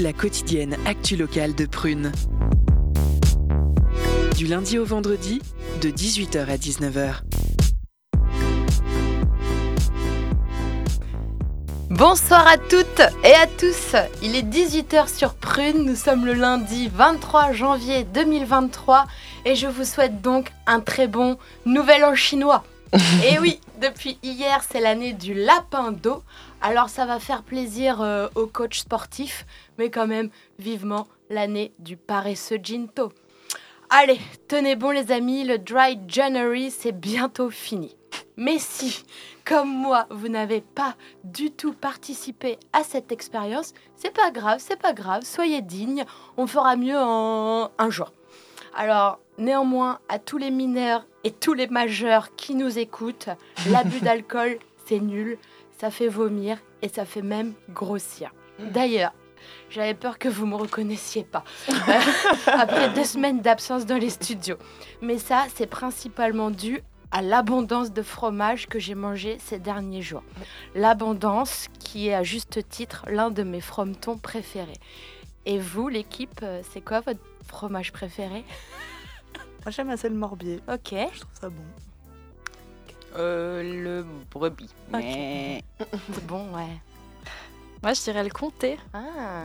La quotidienne actu locale de Prune. Du lundi au vendredi, de 18h à 19h. Bonsoir à toutes et à tous. Il est 18h sur Prune. Nous sommes le lundi 23 janvier 2023 et je vous souhaite donc un très bon nouvel an chinois. et oui, depuis hier, c'est l'année du lapin d'eau. Alors ça va faire plaisir euh, aux coachs sportifs, mais quand même vivement l'année du paresseux Jinto. Allez, tenez bon les amis, le Dry January, c'est bientôt fini. Mais si, comme moi, vous n'avez pas du tout participé à cette expérience, c'est pas grave, c'est pas grave, soyez dignes, on fera mieux en un jour. Alors, néanmoins, à tous les mineurs et tous les majeurs qui nous écoutent, l'abus d'alcool, c'est nul, ça fait vomir et ça fait même grossir. D'ailleurs, j'avais peur que vous me reconnaissiez pas après deux semaines d'absence dans les studios. Mais ça, c'est principalement dû à l'abondance de fromage que j'ai mangé ces derniers jours. L'abondance qui est à juste titre l'un de mes frometons préférés. Et vous, l'équipe, euh, c'est quoi votre fromage préféré? Moi j'aime assez le morbier. Ok. Je trouve ça bon. Euh, le brebis. Ok. Mais C'est bon, ouais. Moi, je dirais le comté. Ah,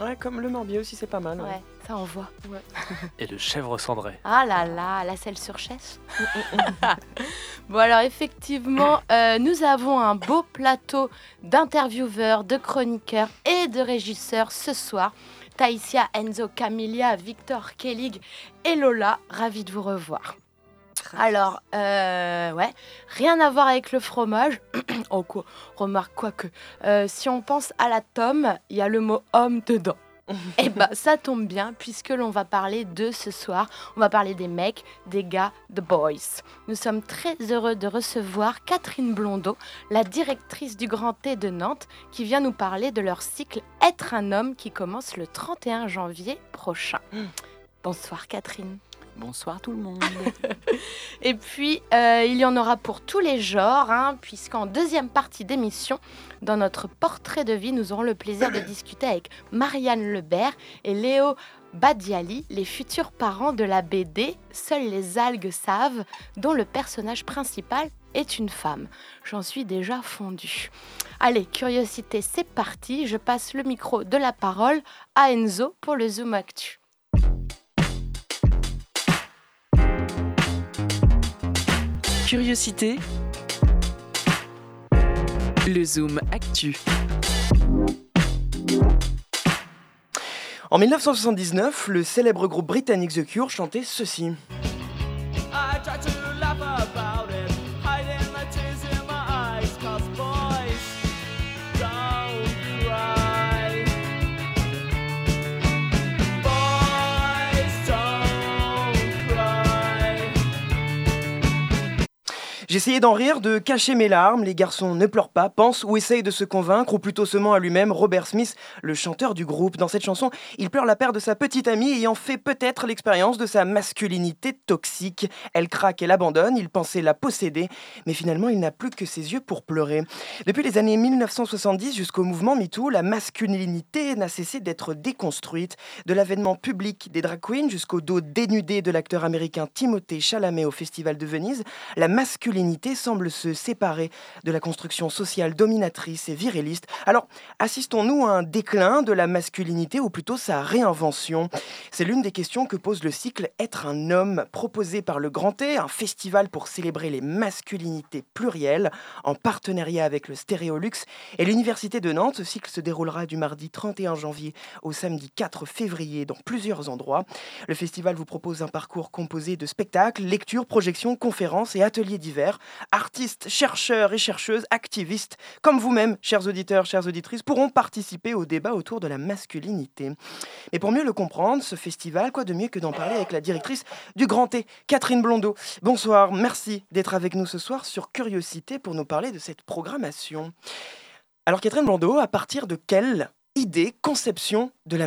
Ouais, comme le morbier aussi, c'est pas mal. ouais, ça on voit. Et le chèvre cendré. Ah là là, la selle sur chaise. bon alors effectivement, euh, nous avons un beau plateau d'intervieweurs, de chroniqueurs et de régisseurs ce soir. Taïsia, Enzo, Camilia, Victor, Kellig et Lola, ravis de vous revoir. Alors, euh, ouais, rien à voir avec le fromage. oh, quoi, remarque quoi que, euh, si on pense à la tome, il y a le mot homme dedans. Eh ben, ça tombe bien puisque l'on va parler de ce soir. On va parler des mecs, des gars, the boys. Nous sommes très heureux de recevoir Catherine Blondeau, la directrice du Grand T de Nantes, qui vient nous parler de leur cycle Être un homme qui commence le 31 janvier prochain. Bonsoir Catherine. Bonsoir tout le monde. Et puis, euh, il y en aura pour tous les genres, hein, puisqu'en deuxième partie d'émission, dans notre portrait de vie, nous aurons le plaisir de discuter avec Marianne Lebert et Léo Badiali, les futurs parents de la BD Seules les algues savent, dont le personnage principal est une femme. J'en suis déjà fondue. Allez, curiosité, c'est parti. Je passe le micro de la parole à Enzo pour le Zoom Actu. Curiosité, le Zoom Actu. En 1979, le célèbre groupe britannique The Cure chantait ceci. J'essayais d'en rire, de cacher mes larmes. Les garçons ne pleurent pas, pensent ou essayent de se convaincre, ou plutôt se ment à lui-même. Robert Smith, le chanteur du groupe, dans cette chanson, il pleure la perte de sa petite amie ayant fait peut-être l'expérience de sa masculinité toxique. Elle craque et l'abandonne, il pensait la posséder, mais finalement il n'a plus que ses yeux pour pleurer. Depuis les années 1970 jusqu'au mouvement MeToo, la masculinité n'a cessé d'être déconstruite. De l'avènement public des drag queens jusqu'au dos dénudé de l'acteur américain Timothée Chalamet au Festival de Venise, la masculinité semble se séparer de la construction sociale dominatrice et viriliste. Alors, assistons-nous à un déclin de la masculinité ou plutôt sa réinvention? C'est l'une des questions que pose le cycle Être un homme, proposé par le Grand T, un festival pour célébrer les masculinités plurielles, en partenariat avec le Stéréolux et l'Université de Nantes. Ce cycle se déroulera du mardi 31 janvier au samedi 4 février dans plusieurs endroits. Le festival vous propose un parcours composé de spectacles, lectures, projections, conférences et ateliers divers. Artistes, chercheurs et chercheuses, activistes, comme vous-même, chers auditeurs, chères auditrices, pourront participer au débat autour de la masculinité. Mais pour mieux le comprendre, ce festival, quoi de mieux que d'en parler avec la directrice du Grand T, Catherine Blondeau. Bonsoir, merci d'être avec nous ce soir sur Curiosité pour nous parler de cette programmation. Alors Catherine Blondeau, à partir de quelle idée, conception de la,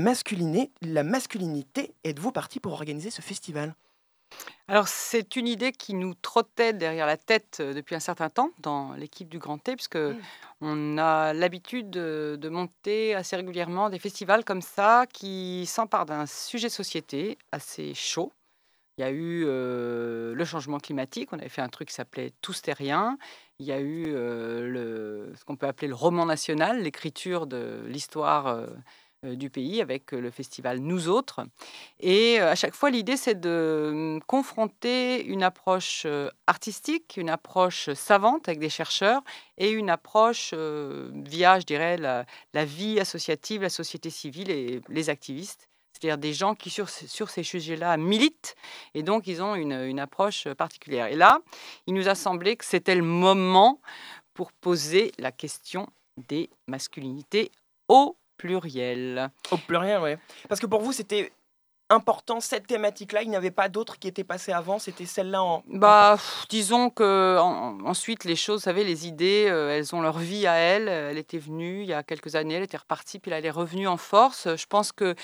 la masculinité êtes-vous partie pour organiser ce festival? Alors, c'est une idée qui nous trottait derrière la tête depuis un certain temps dans l'équipe du Grand T, puisque on a l'habitude de, de monter assez régulièrement des festivals comme ça qui s'emparent d'un sujet société assez chaud. Il y a eu euh, le changement climatique, on avait fait un truc qui s'appelait Tous terriens. Il y a eu euh, le, ce qu'on peut appeler le roman national, l'écriture de l'histoire euh, du pays avec euh, le festival Nous Autres. Et euh, à chaque fois, l'idée, c'est de hum, confronter une approche euh, artistique, une approche savante avec des chercheurs et une approche euh, via, je dirais, la, vie associative, la société civile et les activistes. C'est-à-dire des gens qui, sur, sur ces sujets-là, militent et donc ils ont une, une approche particulière. Et là, il nous a semblé que c'était le moment pour poser la question des masculinités au pluriel. Au pluriel, ouais. Parce que pour vous, c'était important cette thématique-là. Il n'y avait pas d'autres qui étaient passées avant. C'était celle-là en. Bah, pff, disons que en- ensuite les choses, vous savez, les idées, euh, elles ont leur vie à elles. Elle était venue il y a quelques années, elle était repartie, puis là, elle est revenue en force. Je pense que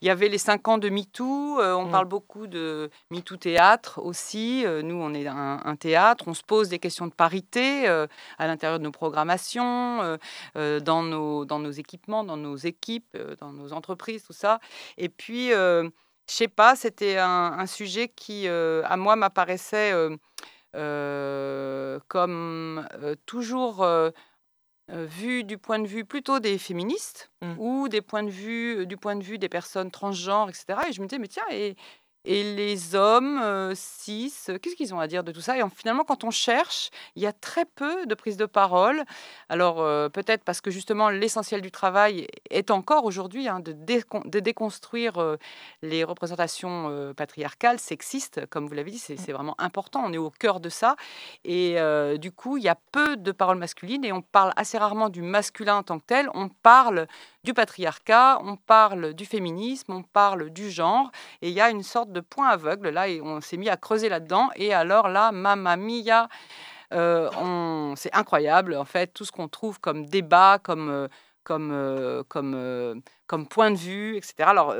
il y avait les cinq ans de MeToo. euh, on Mm. parle beaucoup de MeToo théâtre aussi. Euh, nous, on est un, un théâtre. On se pose des questions de parité euh, à l'intérieur de nos programmations, euh, euh, dans nos dans nos équipements, dans nos équipes, euh, dans nos entreprises, tout ça. Et puis euh, je sais pas, c'était un, un sujet qui, euh, à moi, m'apparaissait euh, euh, comme toujours vu du point de vue plutôt des féministes Mm. ou des points de vue, du point de vue des personnes transgenres, etc. Et je me disais, mais tiens, et, et les hommes euh, cis, euh, qu'est-ce qu'ils ont à dire de tout ça? Et en- finalement, quand on cherche, il y a très peu de prise de parole. Alors, euh, peut-être parce que justement, l'essentiel du travail est encore aujourd'hui hein, de, décon- de déconstruire euh, les représentations patriarcales, sexistes, comme vous l'avez dit, c'est c'est vraiment important, on est au cœur de ça. Et du coup, il y a peu de paroles masculines et on parle assez rarement du masculin en tant que tel, on parle du patriarcat, on parle du féminisme, on parle du genre, et il y a une sorte de point aveugle là, et on s'est mis à creuser là-dedans, et alors là, mamma mia, euh, c'est incroyable en fait, tout ce qu'on trouve comme débat, comme... euh, comme, euh, comme, euh, comme point de vue, etc. Alors,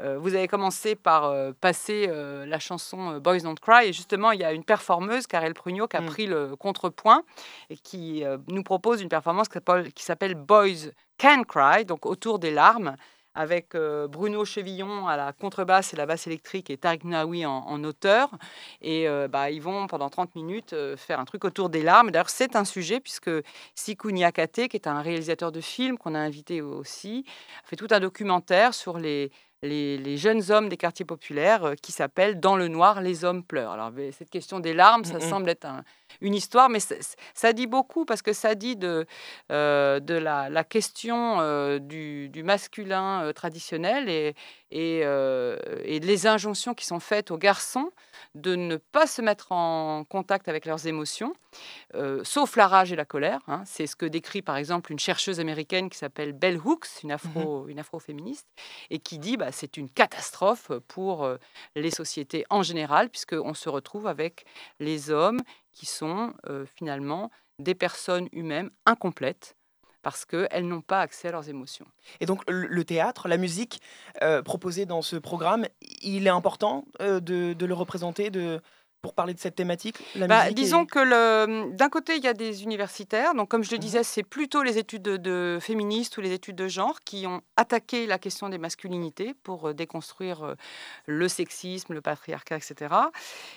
euh, vous avez commencé par passer la chanson Boys Don't Cry, et justement, il y a une performeuse, Karel Prugnot, qui a Mm. pris le contrepoint et qui nous propose une performance qui s'appelle Boys Can Cry, donc autour des larmes, avec euh, Bruno Chevillon à la contrebasse et la basse électrique et Tariq Naoui en, en auteur. Et euh, bah, ils vont pendant 30 minutes euh, faire un truc autour des larmes. D'ailleurs, c'est un sujet puisque Sikou Niakate, qui est un réalisateur de films qu'on a invité aussi, fait tout un documentaire sur les, les, les jeunes hommes des quartiers populaires euh, qui s'appelle Dans le noir, les hommes pleurent. Alors, cette question des larmes, ça Mhm. semble être un- une histoire, mais ça, ça dit beaucoup parce que ça dit de, euh, de la, la question euh, du, du masculin euh, traditionnel et, et, euh, et les injonctions qui sont faites aux garçons de ne pas se mettre en contact avec leurs émotions, euh, sauf la rage et la colère. hein. C'est ce que décrit par exemple une chercheuse américaine qui s'appelle Bell Hooks, une, afro, une afroféministe, et qui dit bah, c'est une catastrophe pour euh, les sociétés en général, puisqu'on se retrouve avec les hommes qui sont finalement des personnes humaines incomplètes parce qu'elles n'ont pas accès à leurs émotions. Et donc, le, théâtre, la musique euh, proposée dans ce programme, il est important euh, de, de le représenter de, pour parler de cette thématique la Bah, disons est- que le- d'un côté, il y a des universitaires. Donc, comme je le Mhm. disais, c'est plutôt les études de, de féministes ou les études de genre qui ont attaqué la question des masculinités pour euh, déconstruire euh, le sexisme, le patriarcat, etc.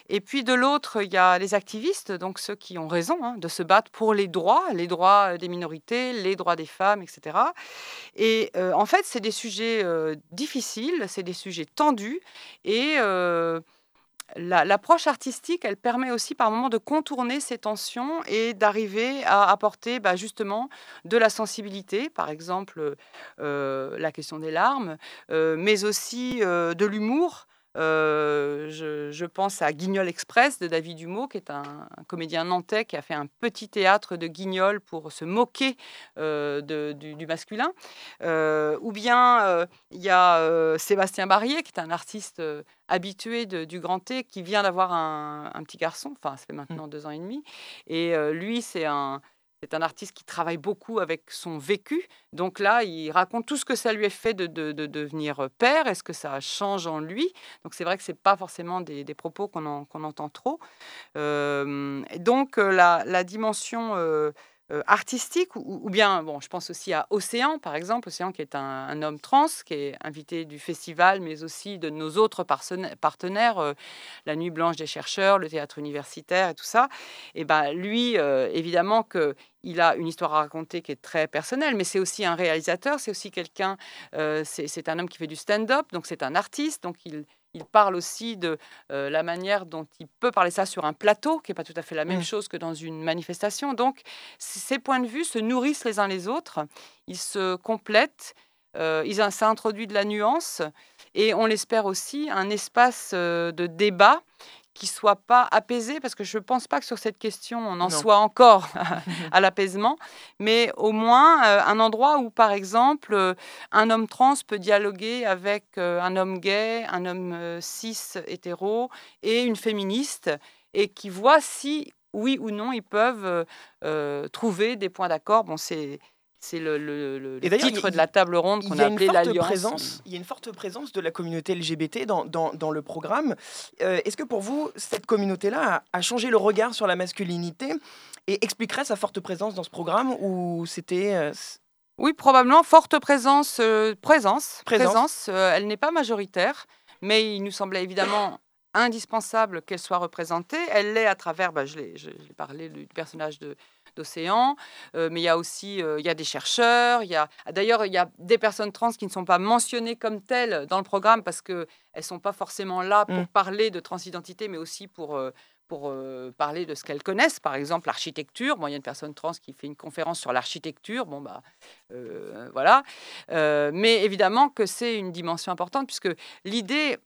Et puis, de l'autre, il y a les activistes, donc ceux qui ont raison hein, de se battre pour les droits, les droits euh, des minorités, les droits des femmes, etc. Et euh, en fait, c'est des sujets euh, difficiles, c'est des sujets tendus et euh, la- l'approche artistique, elle permet aussi par moments de contourner ces tensions et d'arriver à apporter bah, justement de la sensibilité, par exemple euh, la question des larmes, euh, mais aussi euh, de l'humour. Euh, je, je pense à Guignol Express de David Humeau, qui est un, un comédien nantais qui a fait un petit théâtre de Guignol pour se moquer euh, de- du, du masculin. Euh, ou bien il y a Sébastien Barrier, qui est un artiste habitué de- du Grand T, qui vient d'avoir un, un petit garçon, enfin ça fait maintenant deux ans et demi. Et lui, c'est un, c'est un artiste qui travaille beaucoup avec son vécu. Donc là, il raconte tout ce que ça lui a fait de, de- de devenir père et ce que ça change en lui. Donc c'est vrai que c'est pas forcément des, propos qu'on en- qu'on entend trop. Euh, donc euh, la, dimension euh, euh, artistique, ou, bien, bon, je pense aussi à Océan, par exemple, Océan qui est un, homme trans, qui est invité du festival, mais aussi de nos autres partenaires, euh, la Nuit Blanche des chercheurs, le théâtre universitaire et tout ça. Et ben lui, euh, évidemment que il a une histoire à raconter qui est très personnelle, mais c'est aussi un réalisateur, c'est aussi quelqu'un, euh, c'est un homme qui fait du stand-up, donc c'est un artiste, donc il, il parle aussi de euh, la manière dont il peut parler ça sur un plateau, qui n'est pas tout à fait la même Mm. chose que dans une manifestation. Donc, ces points de vue se nourrissent les uns les autres, ils se complètent, euh, ils, ça introduit de la nuance, et on l'espère aussi un espace euh, de débat qui soit pas apaisé, parce que je ne pense pas que sur cette question, on en Non. soit encore à l'apaisement, mais au moins euh, un endroit où, par exemple, euh, un homme trans peut dialoguer avec euh, un homme gay, un homme cis hétéro et une féministe, et qui voit si, oui ou non, ils peuvent trouver des points d'accord. Bon, c'est c'est le, titre de la table ronde qu'on a a appelé l'Alliance. Il y a une forte présence de la communauté LGBT dans, dans, dans le programme. Euh, Est-ce que pour vous, cette communauté-là a, a changé le regard sur la masculinité et expliquerait sa forte présence dans ce programme ou c'était euh, Oui, probablement. Forte présence. euh, présence. Présence. présence, elle n'est pas majoritaire, mais il nous semblait évidemment indispensable qu'elle soit représentée. Elle l'est à travers, bah, je l'ai parlé du personnage de d'Océan, euh, mais il y a aussi euh, il y a des chercheurs, il y a d'ailleurs il y a des personnes trans qui ne sont pas mentionnées comme telles dans le programme parce que elles sont pas forcément là pour Mm. parler de transidentité, mais aussi pour euh, pour euh, parler de ce qu'elles connaissent, par exemple l'architecture. Bon, il y a une personne trans qui fait une conférence sur l'architecture. Bon, bah, euh, voilà. Euh, mais évidemment que c'est une dimension importante puisque l'idée,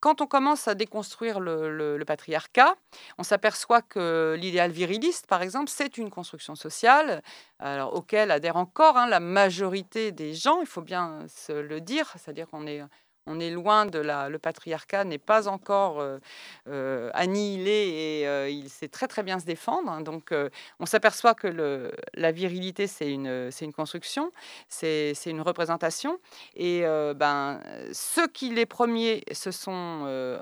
quand on commence à déconstruire le, patriarcat, on s'aperçoit que l'idéal viriliste, par exemple, c'est une construction sociale alors, auquel adhère encore hein, la majorité des gens, il faut bien se le dire, c'est-à-dire qu'on est... On est loin de la. Le patriarcat n'est pas encore euh, euh, annihilé et euh, il sait très très bien se défendre. Donc, on s'aperçoit que la virilité, c'est une, construction, c'est une représentation. Et ben, ceux qui, les premiers, se sont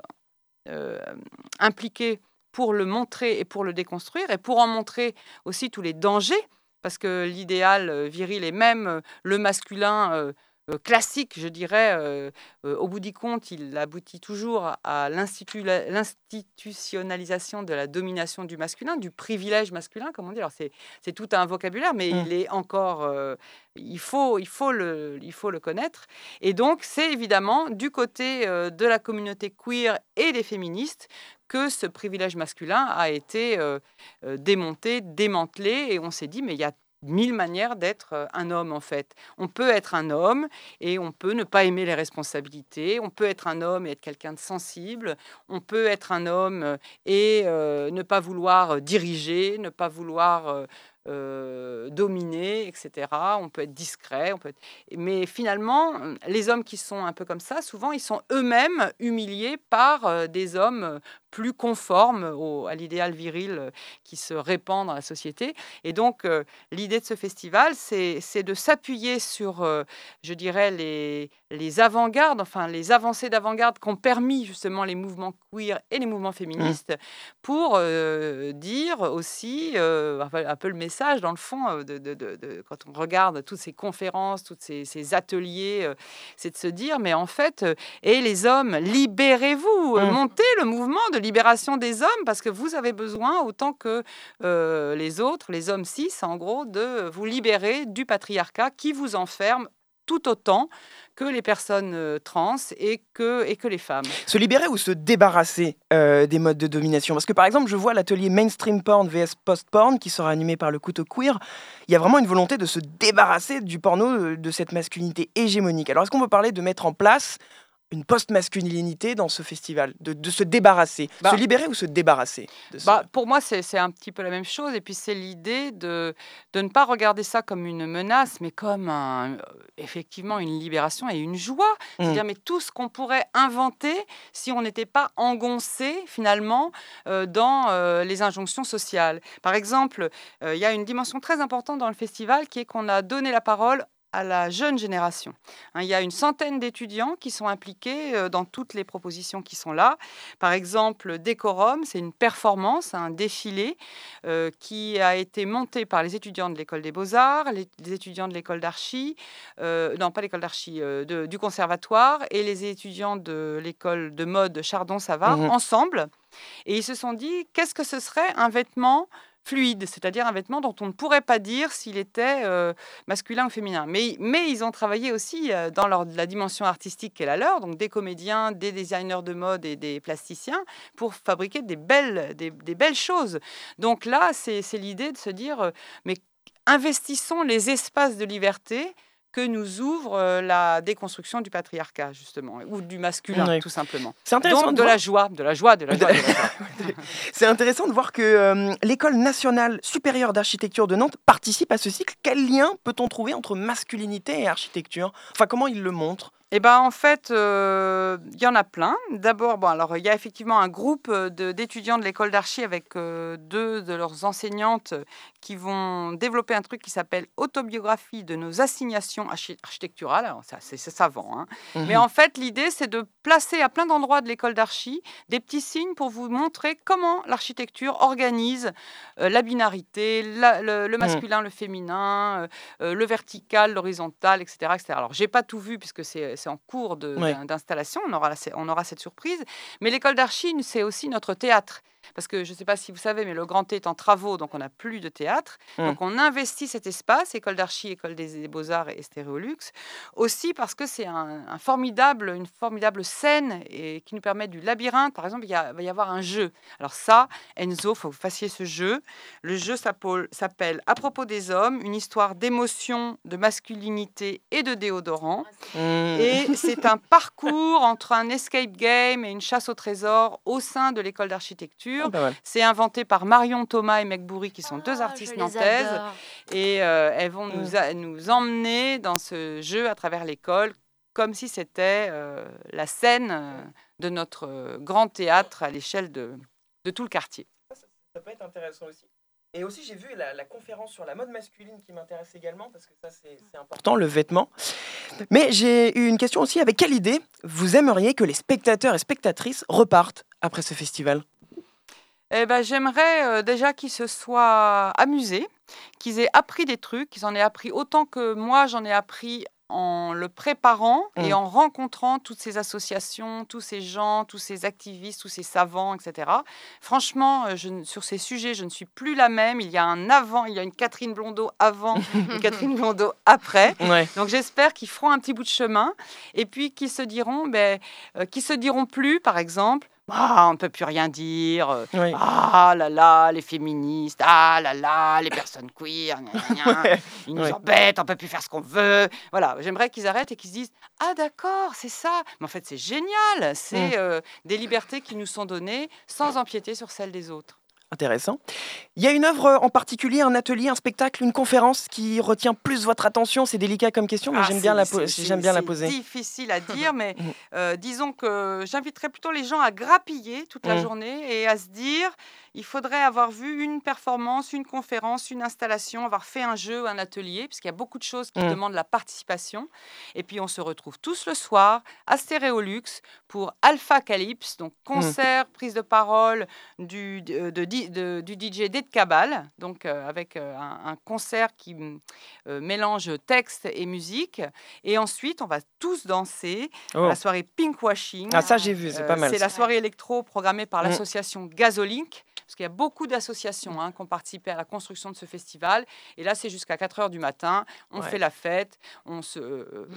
impliqués pour le montrer et pour le déconstruire, et pour en montrer aussi tous les dangers, parce que l'idéal viril et même le masculin classique, je dirais, euh, euh, au bout du compte, il aboutit toujours à l'institu- l'institutionnalisation de la domination du masculin, du privilège masculin, comme on dit. Alors c'est tout un vocabulaire, mais Mm. il est encore, euh, il faut, il faut le, il faut le connaître. Et donc c'est évidemment du côté euh, de la communauté queer et des féministes que ce privilège masculin a été euh, euh, démonté, démantelé, et on s'est dit mais il y a mille manières d'être euh, un homme en fait. On peut être un homme et on peut ne pas aimer les responsabilités. On peut être un homme et être quelqu'un de sensible. On peut être un homme euh, et euh, ne pas vouloir diriger, ne pas vouloir dominer, etc. On peut être discret. On peut être... Mais finalement, les hommes qui sont un peu comme ça, souvent, ils sont eux-mêmes humiliés par des hommes plus conformes au- à l'idéal viril euh, qui se répand dans la société. Et donc, euh, l'idée de ce festival, c'est de s'appuyer sur, euh, je dirais, les, les avant-gardes, enfin les avancées d'avant-garde qu'ont permis justement les mouvements queer et les mouvements féministes pour euh, dire aussi un peu- le message dans le fond de, de- de- de- quand on regarde toutes ces conférences, tous ces, ces ateliers, c'est de se dire mais en fait, et les hommes, libérez-vous, euh, Mm. montez le mouvement de libération des hommes parce que vous avez besoin autant que euh, les autres, les hommes cis, en gros, de vous libérer du patriarcat qui vous enferme tout autant que les personnes euh, trans et que, et que les femmes. se libérer ou se débarrasser euh, des modes de domination? Parce que par exemple, je vois l'atelier Mainstream Porn vs Post-Porn qui sera animé par le couteau queer. Il y a vraiment une volonté de se débarrasser du porno, euh, de cette masculinité hégémonique. Alors est-ce qu'on peut parler de mettre en place une post-masculinité dans ce festival De, de se débarrasser Bah. Se libérer ou se débarrasser de ce- Bah, pour moi, c'est un petit peu la même chose. Et puis, c'est l'idée de, de ne pas regarder ça comme une menace, mais comme un- euh, effectivement une libération et une joie. Mm. C'est-à-dire, mais tout ce qu'on pourrait inventer si on n'était pas engoncé, finalement, euh, dans euh, les injonctions sociales. Par exemple, euh, il y a une dimension très importante dans le festival qui est qu'on a donné la parole à la jeune génération. Hein, Il y a une centaine d'étudiants qui sont impliqués euh, dans toutes les propositions qui sont là. Par exemple, Décorum, c'est une performance, un défilé euh, qui a été monté par les étudiants de l'école des beaux-arts, les, les étudiants de l'école d'archi, euh, non pas l'école d'archi, euh, du conservatoire et les étudiants de l'école de mode Chardon-Savard Mhm. ensemble. Et ils se sont dit, qu'est-ce que ce serait un vêtement fluide, c'est-à-dire un vêtement dont on ne pourrait pas dire s'il était euh, masculin ou féminin. Mais, mais ils ont travaillé aussi euh, dans leur, la dimension artistique qui est la leur, donc des comédiens, des designers de mode et des plasticiens, pour fabriquer des belles, des, belles choses. Donc là, c'est c'est l'idée de se dire, euh, mais investissons les espaces de liberté que nous ouvre euh, la déconstruction du patriarcat, justement, ou du masculin, Oui. tout simplement. C'est intéressant Donc de de voir- la joie, de la joie, de la joie. de la joie. C'est intéressant de voir que euh, l'École nationale supérieure d'architecture de Nantes participe à ce cycle. Quel lien peut-on trouver entre masculinité et architecture? Enfin, comment il le montre? Eh ben, en fait, euh, il y en a plein. D'abord, bon, alors il y a effectivement un groupe euh, de- d'étudiants de l'école d'archi avec euh, deux de leurs enseignantes qui vont développer un truc qui s'appelle autobiographie de nos assignations archi- architecturales. Alors ça, c'est savant, hein. Mais en fait, l'idée, c'est de placer à plein d'endroits de l'école d'archi des petits signes pour vous montrer comment l'architecture organise euh, la binarité, la- le, le masculin, le féminin, euh, euh, le vertical, l'horizontal, etc., etc. Alors, j'ai pas tout vu puisque c'est en cours Ouais. d'installation. On aura, on aura cette surprise. Mais l'école d'archi, c'est aussi notre théâtre. Parce que je ne sais pas si vous savez, mais le Grand T est en travaux, donc on n'a plus de théâtre. Mm. Donc on investit cet espace, école d'archi, école des, des beaux-arts et Stéréolux, aussi parce que c'est un, un formidable, une formidable scène et qui nous permet du labyrinthe. Par exemple, il y a- va y avoir un jeu. Alors ça, Enzo, faut que vous fassiez ce jeu. Le jeu s'appelle s'appelle À propos des hommes, une histoire d'émotion, de masculinité et de déodorant. Mmh. Et c'est un parcours entre un escape game et une chasse au trésor au sein de l'école d'architecture. Ah, mal. C'est inventé par Marion Thomas et Meg Bourri, qui sont deux Ah, artistes nantaises. Et euh, elles vont nous, a- nous emmener dans ce jeu à travers l'école, comme si c'était euh, la scène euh, de notre grand théâtre à l'échelle de, de tout le quartier. Ça peut être intéressant aussi. Et aussi, j'ai vu la, la conférence sur la mode masculine qui m'intéresse également, parce que ça, c'est c'est important, le vêtement. Mais j'ai eu une question aussi, avec quelle idée vous aimeriez que les spectateurs et spectatrices repartent après ce festival? Eh ben, j'aimerais euh, déjà qu'ils se soient amusés, qu'ils aient appris des trucs, qu'ils en aient appris autant que moi j'en ai appris en le préparant et Mm. en rencontrant toutes ces associations, tous ces gens, tous ces activistes, tous ces savants, etc. Franchement, euh, je sur ces sujets, je ne suis plus la même. Il y a un avant, il y a une Catherine Blondeau avant, une Catherine Blondeau après. Ouais. Donc j'espère qu'ils feront un petit bout de chemin et puis qu'ils se diront, ben, euh, qu'ils se diront plus, par exemple, ah, on ne peut plus rien dire. ah là là, les féministes, ah là là, les personnes queer, gna, gna, gna, Ouais. ils nous Ouais. embêtent, on peut plus faire ce qu'on veut. Voilà, j'aimerais qu'ils arrêtent et qu'ils se disent Ah d'accord, c'est ça. Mais en fait, c'est génial. C'est Mm. euh, des libertés qui nous sont données sans empiéter sur celles des autres. Intéressant. Il y a une œuvre en particulier, un atelier, un spectacle, une conférence qui retient plus votre attention. C'est délicat comme question, mais Ah, j'aime bien, la, c'est- po- c'est- j'aime bien la c'est poser. difficile à dire, mais Mm. euh, disons que j'inviterais plutôt les gens à grappiller toute la Mm. journée et à se dire il faudrait avoir vu une performance, une conférence, une installation, avoir fait un jeu, un atelier, puisqu'il y a beaucoup de choses qui Mm. demandent la participation. Et puis on se retrouve tous le soir à Stéréolux pour Alpha Calypse, donc concert, prise de parole du, de, de- de- du DJ Dead Cabal, donc euh, avec euh, un, un concert qui mm, euh, mélange texte et musique. Et ensuite, on va tous danser Oh. à la soirée Pinkwashing. Ah, ça, j'ai vu, c'est pas mal. C'est la soirée électro programmée par Mm. l'association Gazolink. Parce qu'il y a beaucoup d'associations hein, qui ont participé à la construction de ce festival. Et là, c'est jusqu'à 4 heures du matin. On Ouais. fait la fête. On se euh,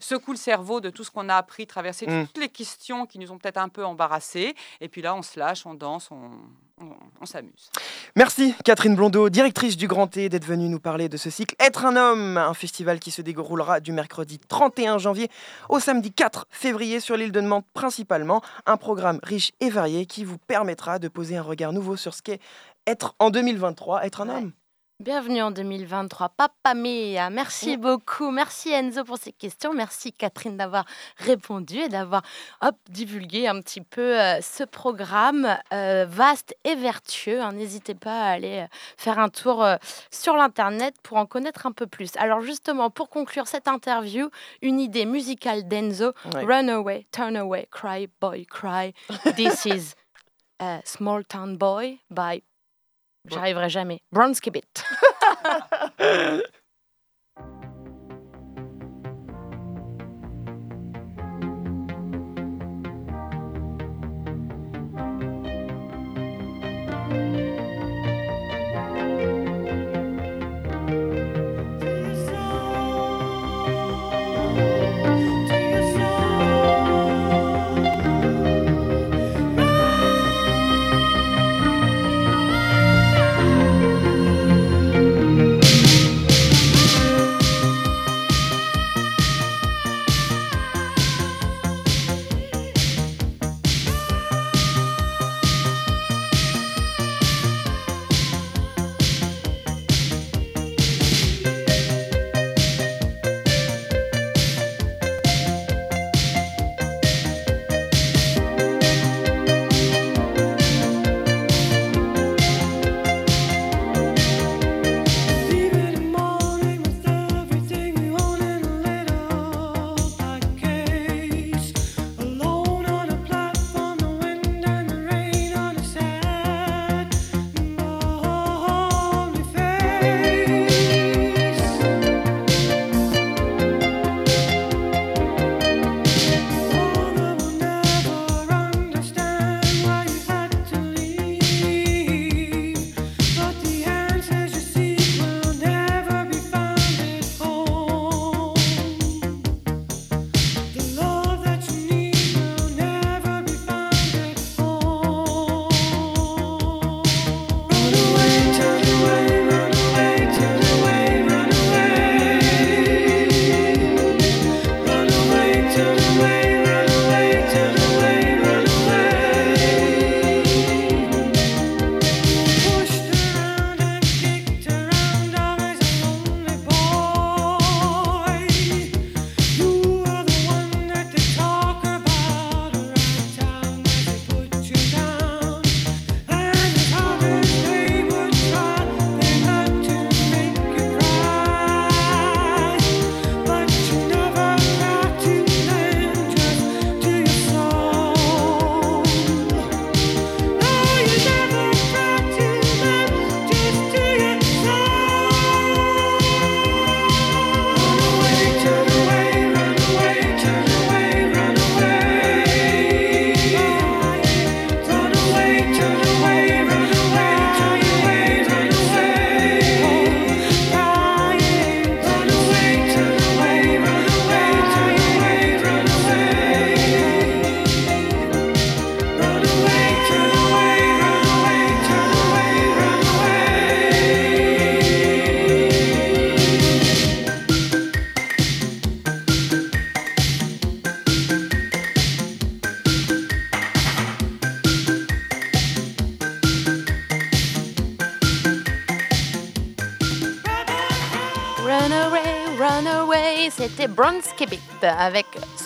secoue le cerveau de tout ce qu'on a appris, traverser Mm. toutes les questions qui nous ont peut-être un peu embarrassés. Et puis là, on se lâche, on danse, on, on, on s'amuse. Merci Catherine Blondeau, directrice du Grand T, d'être venue nous parler de ce cycle Être un homme, un festival qui se déroulera du mercredi 31 janvier au samedi 4 février sur l'île de Nantes principalement. Un programme riche et varié qui vous permettra de poser un regard nouveau sur ce qu'est être en 2023, être un homme. Bienvenue en 2023, Papa Mia. Merci beaucoup. Merci Enzo pour ces questions. Merci Catherine d'avoir répondu et d'avoir hop, divulgué un petit peu euh, ce programme euh, vaste et vertueux. hein. N'hésitez pas à aller euh, faire un tour sur l'internet pour en connaître un peu plus. Alors justement, pour conclure cette interview, une idée musicale d'Enzo. Ouais. Run away, turn away, cry, boy, cry. This is a Small Town Boy by. J'arriverai jamais. Bronski Bit.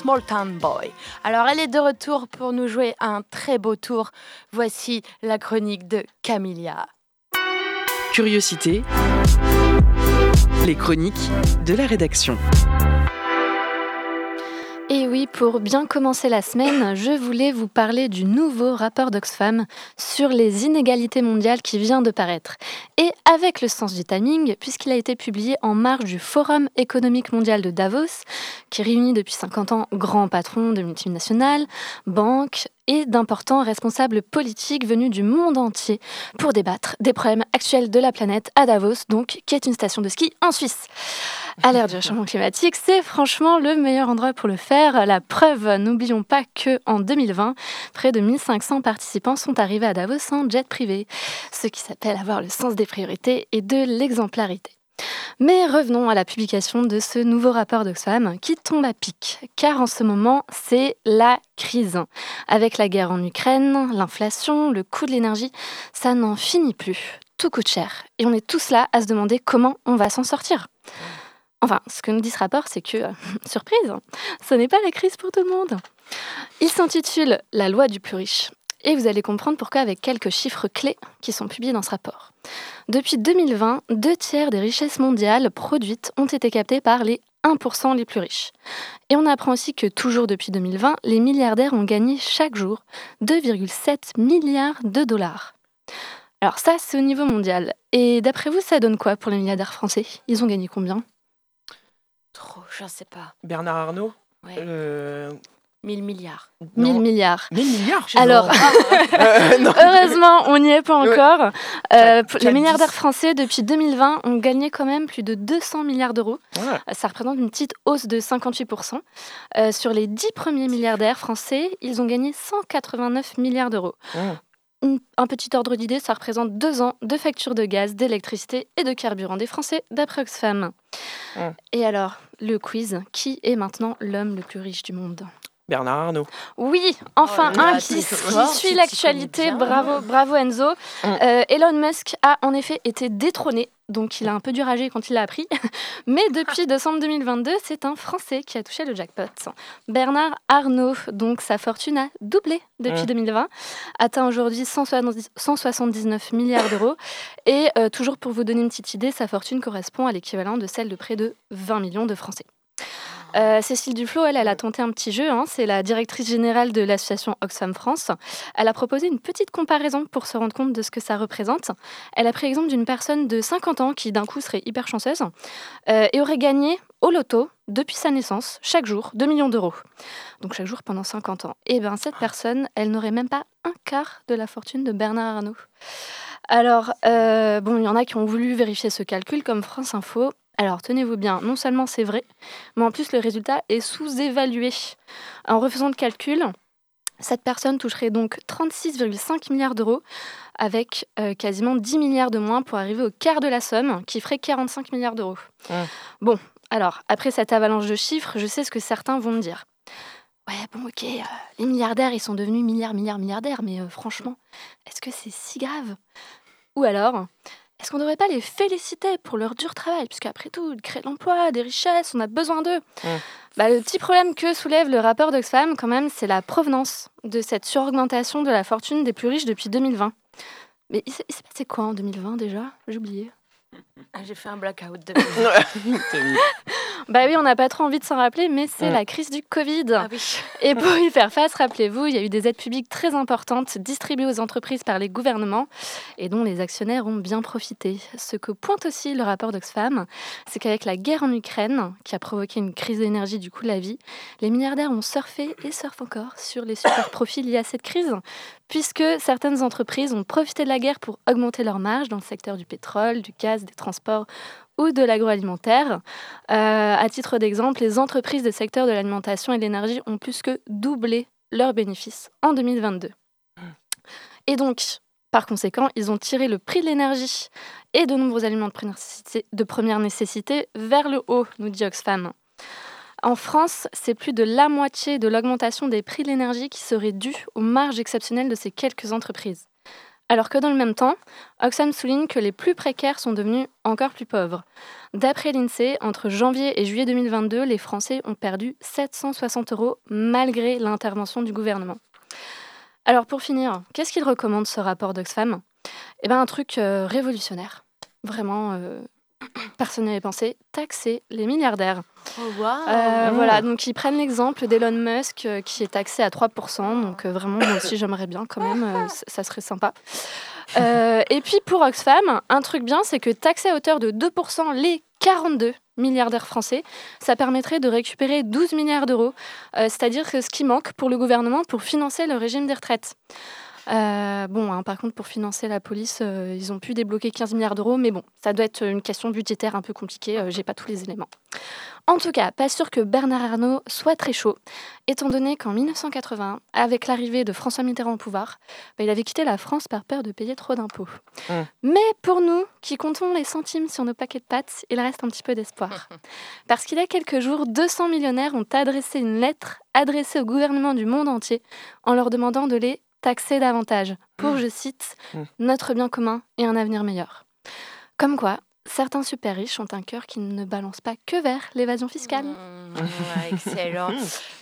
Small Town Boy. Alors elle est de retour pour nous jouer un très beau tour. Voici la chronique de Camilla. Curiosité. Les chroniques de la rédaction. Pour bien commencer la semaine, je voulais vous parler du nouveau rapport d'Oxfam sur les inégalités mondiales qui vient de paraître. Et avec le sens du timing, puisqu'il a été publié en marge du Forum économique mondial de Davos, qui réunit depuis 50 ans grands patrons de multinationales, banques et d'importants responsables politiques venus du monde entier pour débattre des problèmes actuels de la planète à Davos, donc qui est une station de ski en Suisse. À l'ère du réchauffement climatique, c'est franchement le meilleur endroit pour le faire. La preuve, n'oublions pas que en 2020, près de 1500 participants sont arrivés à Davos en jet privé, ce qui s'appelle avoir le sens des priorités et de l'exemplarité. Mais revenons à la publication de ce nouveau rapport d'Oxfam qui tombe à pic, car en ce moment, c'est la crise. Avec la guerre en Ukraine, l'inflation, le coût de l'énergie, ça n'en finit plus. Tout coûte cher. Et on est tous là à se demander comment on va s'en sortir. Enfin, ce que nous dit ce rapport, c'est que, surprise, ce n'est pas la crise pour tout le monde. Il s'intitule La loi du plus riche. Et vous allez comprendre pourquoi avec quelques chiffres clés qui sont publiés dans ce rapport. Depuis 2020, deux tiers des richesses mondiales produites ont été captées par les 1% les plus riches. Et on apprend aussi que toujours depuis 2020, les milliardaires ont gagné chaque jour 2,7 milliards de dollars. Alors ça, c'est au niveau mondial. Et d'après vous, ça donne quoi pour les milliardaires français? Ils ont gagné combien? Trop, je sais pas. Bernard Arnault? Ouais. euh, 1000 milliards. 1000 non. milliards. 1000 milliards chez Alors, Euh, heureusement, on n'y est pas encore. Euh, les milliardaires français, depuis 2020, ont gagné quand même plus de 200 milliards d'euros. Voilà. Euh, Ça représente une petite hausse de 58%. Euh, sur les 10 premiers milliardaires français, ils ont gagné 189 milliards d'euros. Mmh. Une- Un petit ordre d'idée, ça représente deux ans de factures de gaz, d'électricité et de carburant des Français, d'après Oxfam. Mmh. Et alors, le quiz, qui est maintenant l'homme le plus riche du monde? Bernard Arnault. oui, enfin Oh là un là, qui, suit l'actualité. Bravo, bravo Enzo. Mm. Euh, Elon Musk a en effet été détrôné, donc il a un peu dû rager quand il l'a appris. Mais depuis décembre 2022, c'est un Français qui a touché le jackpot. Bernard Arnault, donc sa fortune a doublé depuis Mm. 2020, atteint aujourd'hui 170 179 milliards d'euros. Et euh, toujours pour vous donner une petite idée, sa fortune correspond à l'équivalent de celle de près de 20 millions de Français. Euh, Cécile Duflo, elle, a tenté un petit jeu. hein. C'est la directrice générale de l'association Oxfam France. Elle a proposé une petite comparaison pour se rendre compte de ce que ça représente. Elle a pris l'exemple d'une personne de 50 ans qui, d'un coup, serait hyper chanceuse euh, et aurait gagné au loto, depuis sa naissance, chaque jour, 2 millions d'euros. Donc chaque jour pendant 50 ans. Et bien, cette personne, elle n'aurait même pas un quart de la fortune de Bernard Arnault. Alors, euh, bon, il y en a qui ont voulu vérifier ce calcul comme France Info. Alors, tenez-vous bien, non seulement c'est vrai, mais en plus le résultat est sous-évalué. En refaisant le calcul, cette personne toucherait donc 36,5 milliards d'euros, avec euh, quasiment 10 milliards de moins pour arriver au quart de la somme, qui ferait 45 milliards d'euros. Bon, alors, après cette avalanche de chiffres, je sais ce que certains vont me dire. Ouais, bon, ok, euh, les milliardaires, ils sont devenus milliards, milliards, milliardaires, mais euh, franchement, est-ce que c'est si grave? Ou alors, est-ce qu'on ne devrait pas les féliciter pour leur dur travail? Puisqu'après tout, ils créent de l'emploi, des richesses, on a besoin d'eux. Bah, le petit problème que soulève le rapport d'Oxfam, quand même, c'est la provenance de cette suraugmentation de la fortune des plus riches depuis 2020. Mais il s'est il s'est passé quoi en 2020 déjà? J'ai oublié. Ah, J'ai fait un blackout. De... Bah oui, on n'a pas trop envie de s'en rappeler, mais c'est la crise du Covid. ah oui. Et pour y faire face, rappelez-vous, il y a eu des aides publiques très importantes distribuées aux entreprises par les gouvernements et dont les actionnaires ont bien profité. Ce que pointe aussi le rapport d'Oxfam, c'est qu'avec la guerre en Ukraine, qui a provoqué une crise d'énergie du coût de la vie, les milliardaires ont surfé et surfent encore sur les super profits liés à cette crise, puisque certaines entreprises ont profité de la guerre pour augmenter leurs marges dans le secteur du pétrole, du gaz, des transports ou de l'agroalimentaire. Euh, à titre d'exemple, les entreprises des secteurs de l'alimentation et de l'énergie ont plus que doublé leurs bénéfices en 2022. Et donc, par conséquent, ils ont tiré le prix de l'énergie et de nombreux aliments de première nécessité, de première nécessité vers le haut, nous dit Oxfam. En France, c'est plus de la moitié de l'augmentation des prix de l'énergie qui serait due aux marges exceptionnelles de ces quelques entreprises. Alors que dans le même temps, Oxfam souligne que les plus précaires sont devenus encore plus pauvres. D'après l'INSEE, entre janvier et juillet 2022, les Français ont perdu 760 euros malgré l'intervention du gouvernement. Alors pour finir, qu'est-ce qu'il recommande ce rapport d'Oxfam? Eh bien un truc euh, révolutionnaire. Vraiment, euh, personne n'y avait pensé, taxer les milliardaires. Oh, waouh. Euh, Mmh. Voilà, donc ils prennent l'exemple d'Elon Musk euh, qui est taxé à 3%, donc euh, vraiment moi aussi j'aimerais bien quand même, euh, ça serait sympa. Euh, et puis pour Oxfam, un truc bien, c'est que taxer à hauteur de 2% les 42 milliardaires français, ça permettrait de récupérer 12 milliards d'euros, euh, c'est-à-dire que ce qui manque pour le gouvernement pour financer le régime des retraites. Euh, bon, hein, par contre, pour financer la police, euh, ils ont pu débloquer 15 milliards d'euros, mais bon, ça doit être une question budgétaire un peu compliquée, euh, j'ai pas tous les éléments. En tout cas, pas sûr que Bernard Arnault soit très chaud, étant donné qu'en 1980, avec l'arrivée de François Mitterrand au pouvoir, bah, il avait quitté la France par peur de payer trop d'impôts. Mm. Mais pour nous, qui comptons les centimes sur nos paquets de pâtes, il reste un petit peu d'espoir. Parce qu'il y a quelques jours, 200 millionnaires ont adressé une lettre adressée au gouvernement du monde entier en leur demandant de les taxer davantage pour, je cite, Mm. notre bien commun et un avenir meilleur. Comme quoi, certains super riches ont un cœur qui ne balance pas que vers l'évasion fiscale. Mmh, ouais, excellent.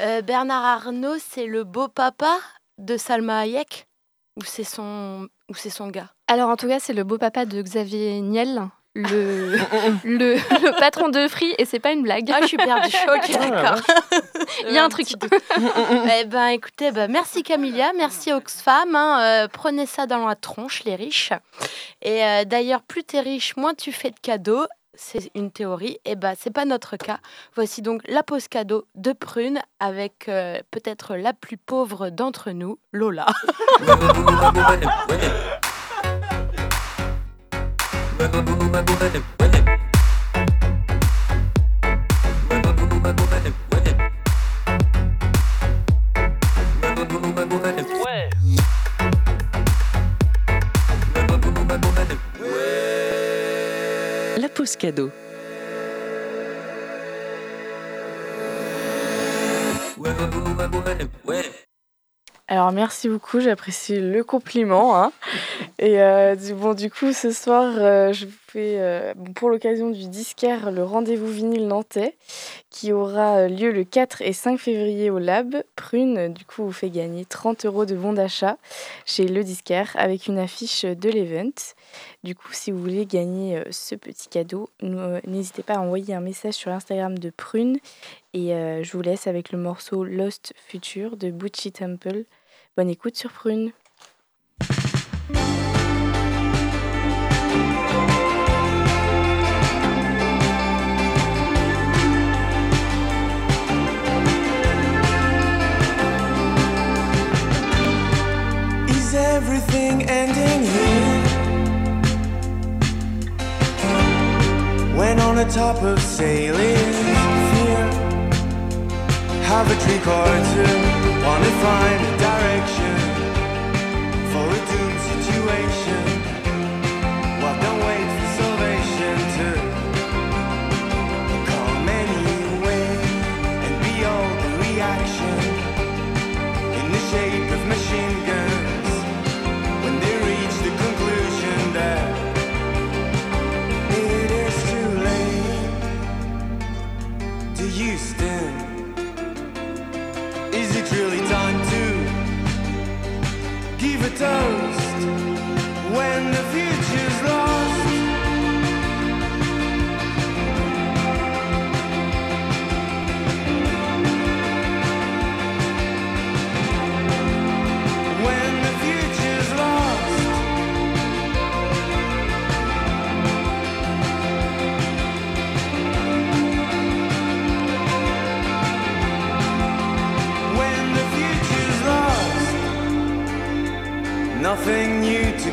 Euh, Bernard Arnault, c'est le beau papa de Salma Hayek ou c'est son ou c'est son gars? Alors en tout cas, c'est le beau papa de Xavier Niel, le, le, le patron de Free, et c'est pas une blague. Ah, je suis perdue. Ok, Ah, d'accord. Il y a un truc. eh ben, écoutez, ben, merci Camilia, merci Oxfam. hein, euh, prenez ça dans la tronche, les riches. Et euh, d'ailleurs, plus t'es riche, moins tu fais de cadeaux. C'est une théorie. Et ben, c'est pas notre cas. Voici donc la pause cadeau de Prune avec euh, peut-être la plus pauvre d'entre nous, Lola. La pause cadeau. Alors merci beaucoup, j'apprécie le compliment. hein. Et euh, bon, du coup, ce soir, euh, je vous fais, euh, pour l'occasion du disquaire, le rendez-vous vinyle nantais, qui aura euh, lieu le 4 et 5 février au Lab. Prune, du coup, vous fait gagner 30 euros de bons d'achat chez le disquaire avec une affiche de l'event. Du coup, si vous voulez gagner ce petit cadeau, n'hésitez pas à envoyer un message sur l'Instagram de Prune. Et je vous laisse avec le morceau Lost Future de Butchie Temple. Bonne écoute sur Prune. Is everything ending here? When on the top of sailing fear, have a drink or two, wanna find a direction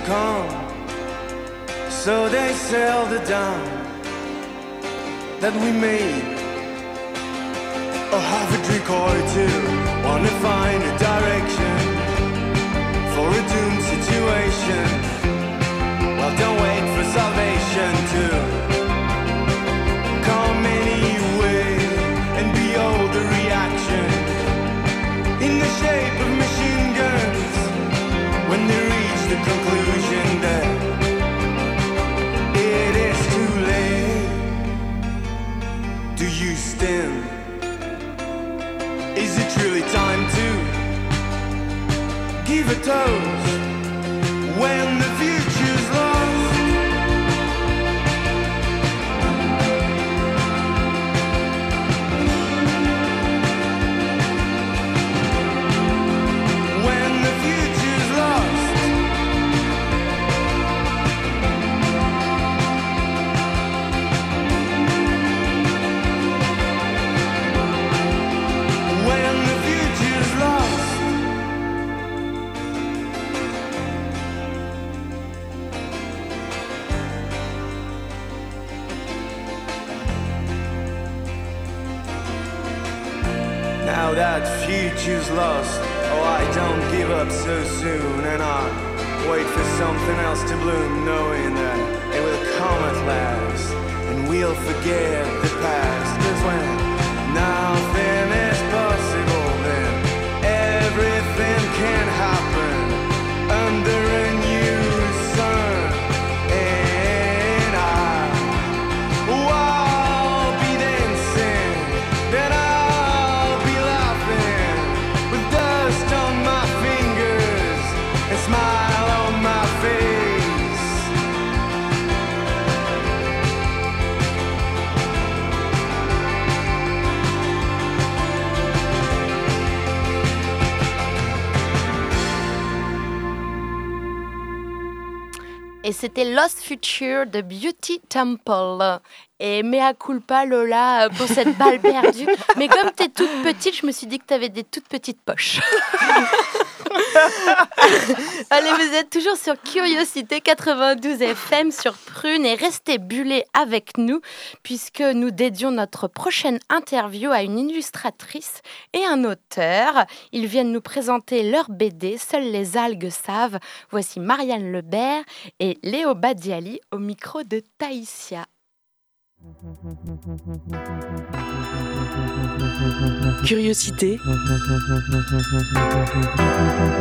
come. So they sell the down that we made. Oh, have a drink or two. Wanna find a direction for a doomed situation. Well, don't wait for salvation to come anyway and behold the reaction in the shape of machine guns when they reach the conclusion leave a when lost, oh, I don't give up so soon, and I wait for something else to bloom, knowing that it will come at last, and we'll forget Et c'était Lost Future de Beauty Temple. Et mea culpa Lola pour cette balle perdue. Mais comme t'es toute petite, je me suis dit que t'avais des toutes petites poches. Allez, vous êtes toujours sur Curiosité 92 FM sur Prune et restez bullés avec nous puisque nous dédions notre prochaine interview à une illustratrice et un auteur. Ils viennent nous présenter leur BD Seules les algues savent. Voici Marianne Lebert et Léo Badiali au micro de Taïsia. Curiosité.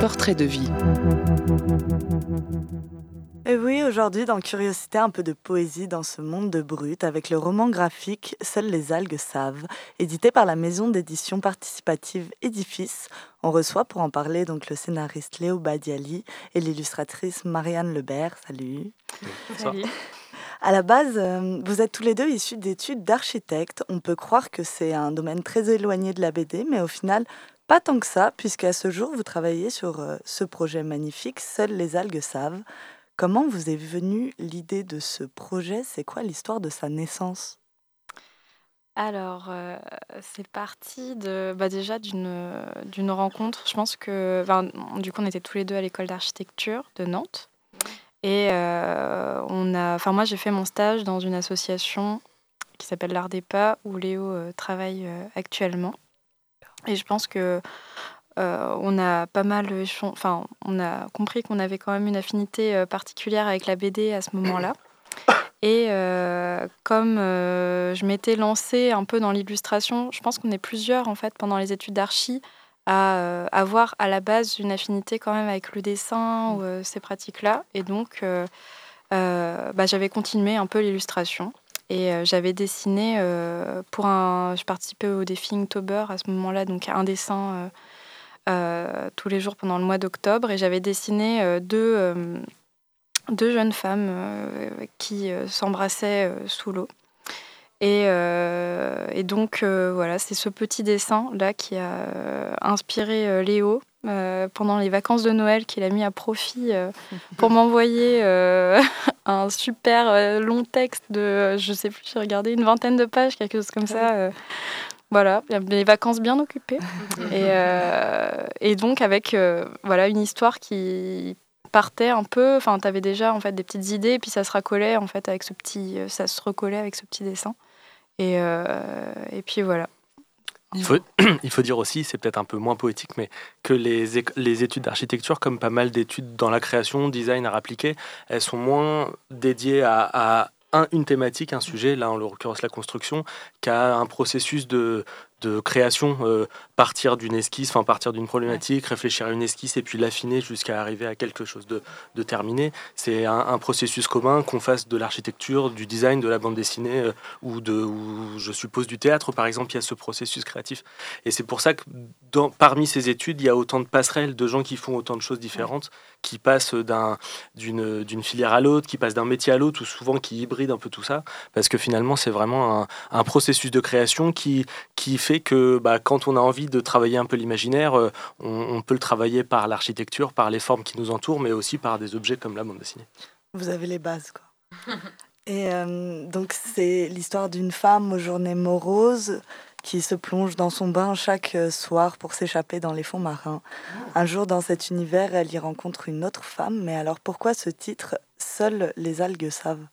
Portrait de vie. Et oui, aujourd'hui, dans Curiosité, un peu de poésie dans ce monde de brut, avec le roman graphique Seules les algues savent, édité par la maison d'édition participative Édifice. On reçoit pour en parler donc le scénariste Léo Badiali et l'illustratrice Marianne Lebert. Salut. Salut. À la base, euh, vous êtes tous les deux issus d'études d'architecte. On peut croire que c'est un domaine très éloigné de la BD, mais au final, pas tant que ça, puisqu'à ce jour, vous travaillez sur euh, ce projet magnifique, Seules les algues savent. Comment vous est venue l'idée de ce projet? C'est quoi l'histoire de sa naissance? Alors, euh, c'est parti de, bah déjà d'une rencontre. Je pense que, du coup, on était tous les deux à l'école d'architecture de Nantes. Et euh, on a, enfin, moi, j'ai fait mon stage dans une association qui s'appelle Pas, où Léo euh, travaille euh, actuellement. Et je pense que on a pas mal, enfin, on a compris qu'on avait quand même une affinité particulière avec la BD à ce moment-là. Et comme je m'étais lancée un peu dans l'illustration, je pense qu'on est plusieurs en fait pendant les études d'archi à euh, avoir à la base une affinité quand même avec le dessin ou euh, ces pratiques-là. Et donc, euh, bah, j'avais continué un peu l'illustration. Et j'avais dessiné pour un. Je participais au défi Inktober à ce moment-là, donc un dessin euh, tous les jours pendant le mois d'octobre. Et j'avais dessiné euh, deux, euh, deux jeunes femmes qui s'embrassaient sous l'eau. Et, euh, et donc, euh, voilà, c'est ce petit dessin-là qui a euh, inspiré Léo pendant les vacances de Noël, qu'il a mis à profit pour m'envoyer un super long texte de, je sais plus, j'ai regardé une vingtaine de pages, quelque chose comme ça. euh, voilà, les vacances bien occupées. et, euh, et donc, avec euh, voilà, une histoire qui partait un peu, enfin, tu avais déjà en fait des petites idées, et puis ça se racolait en fait avec ce petit, ça se recollait avec ce petit dessin. Et, euh, et puis voilà. Il faut, dire aussi, c'est peut-être un peu moins poétique, mais que les, études d'architecture, comme pas mal d'études dans la création, design, art appliqué, elles sont moins dédiées à, à un- une thématique, un sujet, là en l'occurrence la construction, qu'à un processus de, de création, euh, partir d'une esquisse, enfin partir d'une problématique, réfléchir à une esquisse et puis l'affiner jusqu'à arriver à quelque chose de, de terminé. C'est un, un processus commun qu'on fasse de l'architecture, du design, de la bande dessinée euh, ou, de, ou je suppose du théâtre par exemple, il y a ce processus créatif. Et c'est pour ça que dans, parmi ces études, il y a autant de passerelles de gens qui font autant de choses différentes, qui passent d'un, d'une, d'une filière à l'autre, qui passent d'un métier à l'autre, ou souvent qui hybrident un peu tout ça, parce que finalement c'est vraiment un, un processus de création qui, qui fait que bah, quand on a envie de travailler un peu l'imaginaire, euh, on, on peut le travailler par l'architecture, par les formes qui nous entourent, mais aussi par des objets comme la bande dessinée. Vous avez les bases, quoi. Et euh, donc, c'est l'histoire d'une femme aux journées moroses qui se plonge dans son bain chaque euh, soir pour s'échapper dans les fonds marins. Un jour, dans cet univers, elle y rencontre une autre femme. Mais alors, pourquoi ce titre Seules les algues savent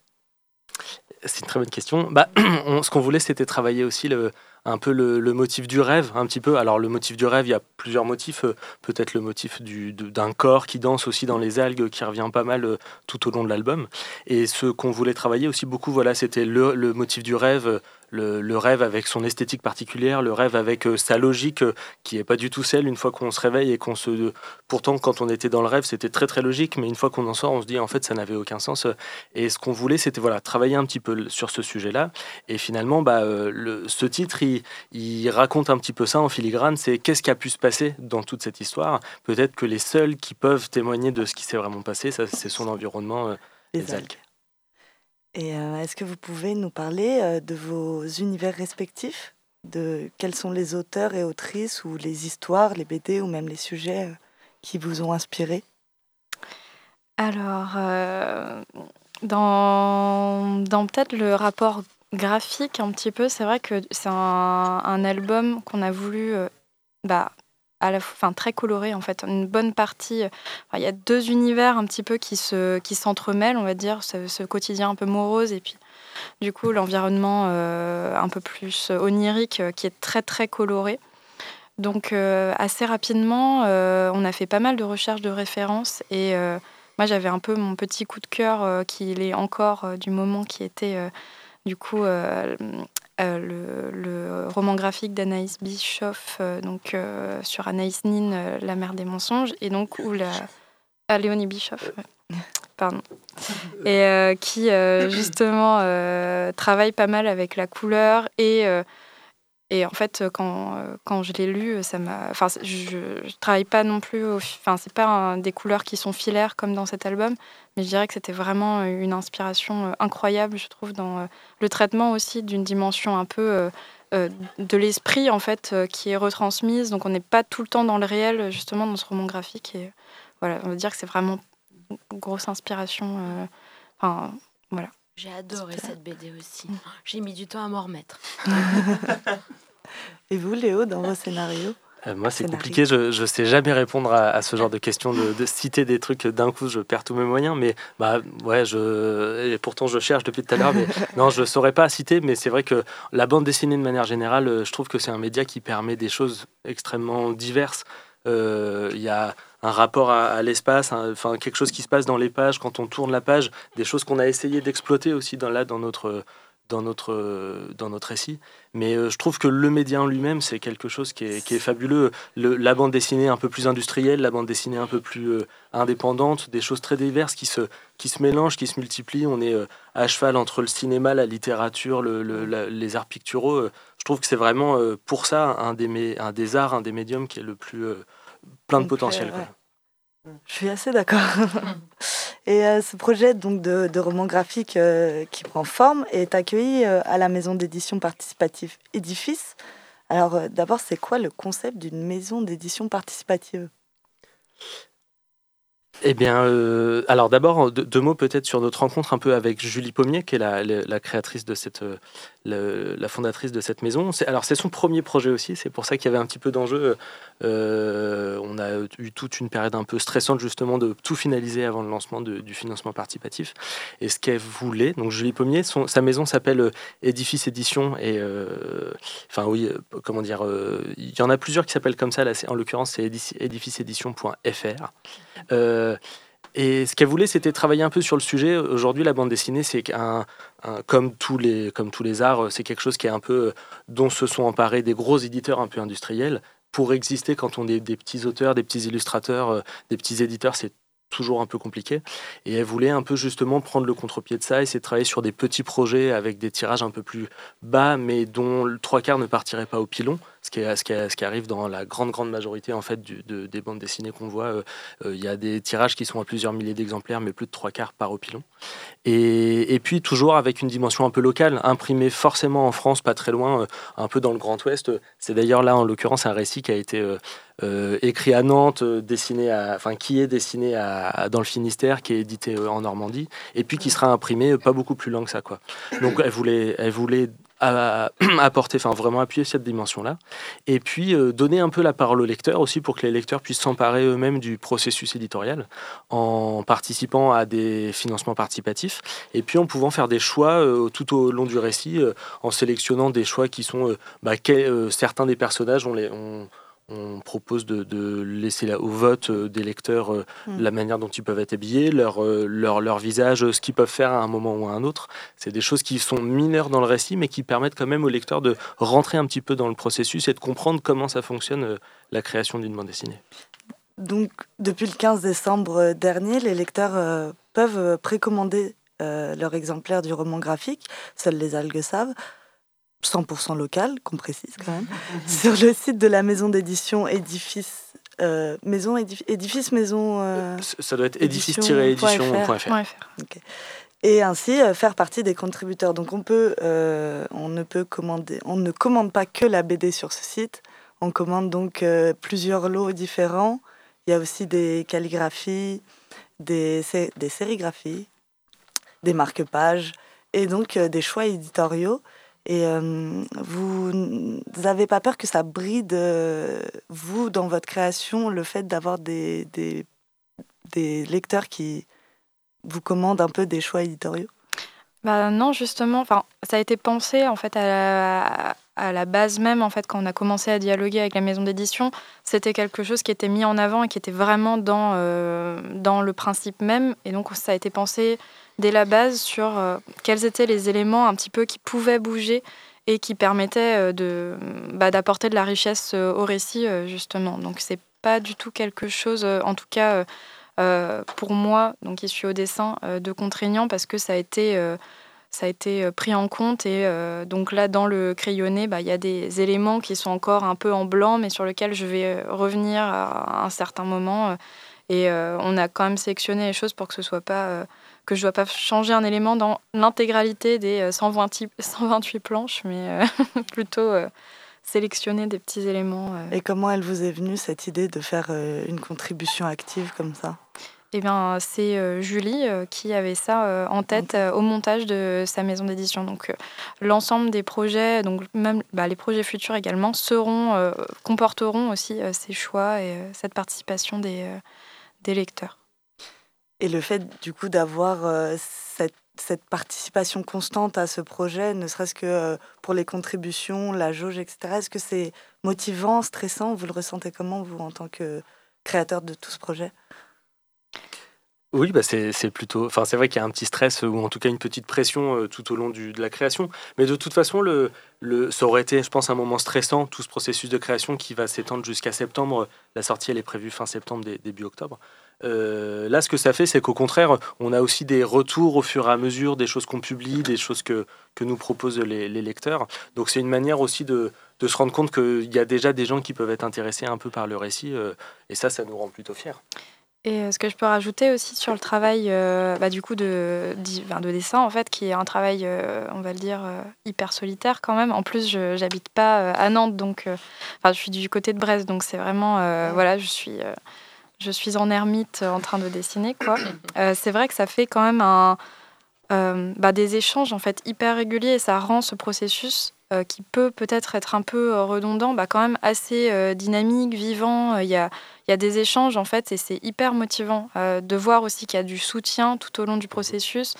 c'est une très bonne question. Bah, ce qu'on voulait, c'était travailler aussi le, un peu le, motif du rêve, un petit peu. Alors le motif du rêve, il y a plusieurs motifs. Euh, peut-être le motif d'un corps qui danse aussi dans les algues, qui revient pas mal euh, tout au long de l'album. Et ce qu'on voulait travailler aussi beaucoup, voilà, c'était le, le, motif du rêve le, rêve avec son esthétique particulière, le rêve avec euh, sa logique euh, qui n'est pas du tout celle une fois qu'on se réveille et qu'on se... Pourtant, quand on était dans le rêve, c'était très très logique, mais une fois qu'on en sort, on se dit en fait ça n'avait aucun sens. Et ce qu'on voulait, c'était voilà, travailler un petit peu sur ce sujet-là. Et finalement, bah, euh, ce titre, il, raconte un petit peu ça en filigrane, c'est qu'est-ce qui a pu se passer dans toute cette histoire? Peut-être que les seuls qui peuvent témoigner de ce qui s'est vraiment passé, ça, c'est son environnement, les, algues. Et euh, est-ce que vous pouvez nous parler euh, de vos univers respectifs? De quels sont les auteurs et autrices ou les histoires, les BD ou même les sujets euh, qui vous ont inspiré Alors, dans, dans peut-être le rapport graphique un petit peu, c'est vrai que c'est un, un, album qu'on a voulu bah, à la fin très coloré en fait. Une bonne partie, il y a deux univers un petit peu qui se qui s'entremêlent, on va dire, ce, quotidien un peu morose et puis du coup l'environnement euh, un peu plus onirique euh, qui est très très coloré. Donc euh, assez rapidement, on a fait pas mal de recherches de références et moi j'avais un peu mon petit coup de cœur qui est encore du moment qui était du coup euh, le, roman graphique d'Anaïs Bischoff, euh, donc euh, sur Anaïs Nin, La mère des mensonges, et donc où la ah, Léonie Bischoff, pardon, et qui justement travaille pas mal avec la couleur et et en fait, quand, quand je l'ai lu, ça m'a. Enfin, je, ne travaille pas non plus. Enfin, c'est pas des couleurs qui sont filaires comme dans cet album, mais je dirais que c'était vraiment une inspiration incroyable, je trouve, dans le traitement aussi d'une dimension un peu de l'esprit, en fait, qui est retransmise. Donc, on n'est pas tout le temps dans le réel, justement, dans ce roman graphique. Et voilà, on va dire que c'est vraiment une grosse inspiration. Enfin, voilà. J'ai adoré cette BD aussi. Mm. J'ai mis du temps à m'en remettre. Et vous, Léo, dans vos scénarios? Euh, moi, c'est compliqué. Je ne sais jamais répondre à, ce genre de questions, de, citer des trucs d'un coup. Je perds tous mes moyens. Mais bah, ouais, je, et pourtant, je cherche depuis tout à l'heure. Mais non, je ne saurais pas citer. Mais c'est vrai que la bande dessinée, de manière générale, euh, je trouve que c'est un média qui permet des choses extrêmement diverses. Euh, il y a un rapport à, l'espace, enfin quelque chose qui se passe dans les pages quand on tourne la page, des choses qu'on a essayé d'exploiter aussi dans, là dans notre dans notre, dans notre récit. Mais euh, je trouve que le média en lui-même, c'est quelque chose qui est, qui est fabuleux. Le, la bande dessinée un peu plus industrielle, la bande dessinée un peu plus euh, indépendante, des choses très diverses qui se, qui se mélangent, qui se multiplient. On est à cheval entre le cinéma, la littérature, le, les arts picturaux. je trouve que c'est vraiment pour ça un des, un des arts, un des médiums qui est le plus plein de potentiel. Je suis assez d'accord. Et euh, ce projet donc de, roman graphique euh, qui prend forme est accueilli euh, à la maison d'édition participative Édifice. Alors d'abord, c'est quoi le concept d'une maison d'édition participative? Eh bien, euh, alors d'abord, deux, mots peut-être sur notre rencontre un peu avec Julie Pommier, qui est la, créatrice de cette, euh, la fondatrice de cette maison. Alors c'est son premier projet aussi, c'est pour ça qu'il y avait un petit peu d'enjeu. Euh, on a eu toute une période un peu stressante justement de tout finaliser avant le lancement du financement participatif. Et ce qu'elle voulait, donc Julie Pommier, sa maison s'appelle Édifice Édition et enfin oui, comment dire, il y en a plusieurs qui s'appellent comme ça. Là, en l'occurrence, c'est édificeédition.fr. Euh, et ce qu'elle voulait, c'était travailler un peu sur le sujet. Aujourd'hui, la bande dessinée, c'est un, comme tous les comme tous les arts, c'est quelque chose qui est un peu dont se sont emparés des gros éditeurs un peu industriels. Pour exister, quand on est des petits auteurs, des petits illustrateurs, euh, des petits éditeurs, c'est toujours un peu compliqué. Et elle voulait un peu justement prendre le contre-pied de ça, essayer de travailler sur des petits projets avec des tirages un peu plus bas, mais dont le trois quarts ne partirait pas au pilon qui, ce, qui arrive dans la grande grande majorité en fait de, des bandes dessinées qu'on voit. Euh, euh, il y a des tirages qui sont à plusieurs milliers d'exemplaires, mais plus de trois quarts par opilon. Et, puis toujours avec une dimension un peu locale, imprimé forcément en France, pas très loin, euh, un peu dans le Grand Ouest. C'est d'ailleurs là en l'occurrence un récit qui a été écrit à Nantes, dessiné à, enfin qui est dessiné à, dans le Finistère, qui est édité en Normandie, et puis qui sera imprimé pas beaucoup plus loin que ça quoi. Donc elle voulait, elle voulait apporter, enfin vraiment appuyer cette dimension-là. Et puis donner un peu la parole aux lecteurs aussi pour que les lecteurs puissent s'emparer eux-mêmes du processus éditorial en participant à des financements participatifs et puis en pouvant faire des choix tout au long du récit en sélectionnant des choix qui sont bah, certains des personnages on les on propose de, laisser au vote euh, des lecteurs euh, hmm. la manière dont ils peuvent être habillés, leur, euh, leur, leur visage, ce qu'ils peuvent faire à un moment ou à un autre. C'est des choses qui sont mineures dans le récit, mais qui permettent quand même aux lecteurs de rentrer un petit peu dans le processus et de comprendre comment ça fonctionne la création d'une bande dessinée. Donc, depuis le 15 décembre dernier, les lecteurs peuvent précommander leur exemplaire du roman graphique, Seules les algues savent, 100% local, qu'on précise quand même, sur le site de la maison d'édition Édifice. Euh, maison édifice maison euh, ça doit être édifice-édition.fr et ainsi euh, faire partie des contributeurs. Donc on peut on ne peut commander on ne commande pas que la BD sur ce site. On commande donc plusieurs lots différents. Il y a aussi des calligraphies des, des sérigraphies des marque-pages et donc des choix éditoriaux et euh, vous n'avez pas peur que ça bride, euh, vous, dans votre création, le fait d'avoir des, des, lecteurs qui vous commandent un peu des choix éditoriaux? Bah non, justement, ça a été pensé en fait à la, à la base même en fait quand on a commencé à dialoguer avec la maison d'édition, c'était quelque chose qui était mis en avant et qui était vraiment dans euh, dans le principe même. Et donc ça a été pensé dès la base sur euh, quels étaient les éléments un petit peu qui pouvaient bouger et qui permettaient euh, de, bah, d'apporter de la richesse euh, au récit, justement. Donc, c'est pas du tout quelque chose, en tout cas pour moi, donc qui suis au dessin, de contraignant parce que ça a été ça a été pris en compte. Et donc là, dans le crayonné, bah, il y a des éléments qui sont encore un peu en blanc, mais sur lesquels je vais revenir à un certain moment. et on a quand même sélectionné les choses pour que ce soit pas que je ne dois pas changer un élément dans l'intégralité des 128, euh, 128 planches, mais euh, plutôt euh, sélectionner des petits éléments. Et comment elle vous est venue cette idée de faire une contribution active comme ça? Eh bien, c'est Julie qui avait ça en tête au montage de sa maison d'édition. Donc, l'ensemble des projets, donc même bah, les projets futurs également, seront, comporteront aussi ces choix et cette participation des, des lecteurs. Et le fait du coup d'avoir euh, cette, participation constante à ce projet, ne serait-ce que euh, pour les contributions, la jauge, etc., est-ce que c'est motivant, stressant? Vous le ressentez comment, vous, en tant que créateur de tout ce projet? Oui, bah c'est plutôt. Enfin, c'est vrai qu'il y a un petit stress ou en tout cas une petite pression euh, tout au long de la création. Mais de toute façon, ça aurait été, je pense, un moment stressant, tout ce processus de création qui va s'étendre jusqu'à septembre. La sortie, elle est prévue fin septembre, début octobre. Euh, là, ce que ça fait, c'est qu'au contraire, on a aussi des retours au fur et à mesure des choses qu'on publie, des choses que, que nous proposent les, lecteurs. Donc c'est une manière aussi de, de se rendre compte qu'il y a déjà des gens qui peuvent être intéressés un peu par le récit. Euh, et ça, ça nous rend plutôt fiers. Et euh, ce que je peux rajouter aussi sur le travail bah, du coup de, de, dessin, en fait, qui est un travail, on va le dire, hyper solitaire quand même. En plus, je n'habite pas à Nantes, donc enfin, je suis du côté de Brest, donc c'est vraiment, voilà, je suis je suis en ermite en train de dessiner, quoi. Euh, c'est vrai que ça fait quand même un, euh, bah, des échanges en fait hyper réguliers et ça rend ce processus euh, qui peut peut-être être un peu redondant, bah, quand même assez dynamique, vivant. Il y a, y a des échanges en fait et c'est hyper motivant de voir aussi qu'il y a du soutien tout au long du processus.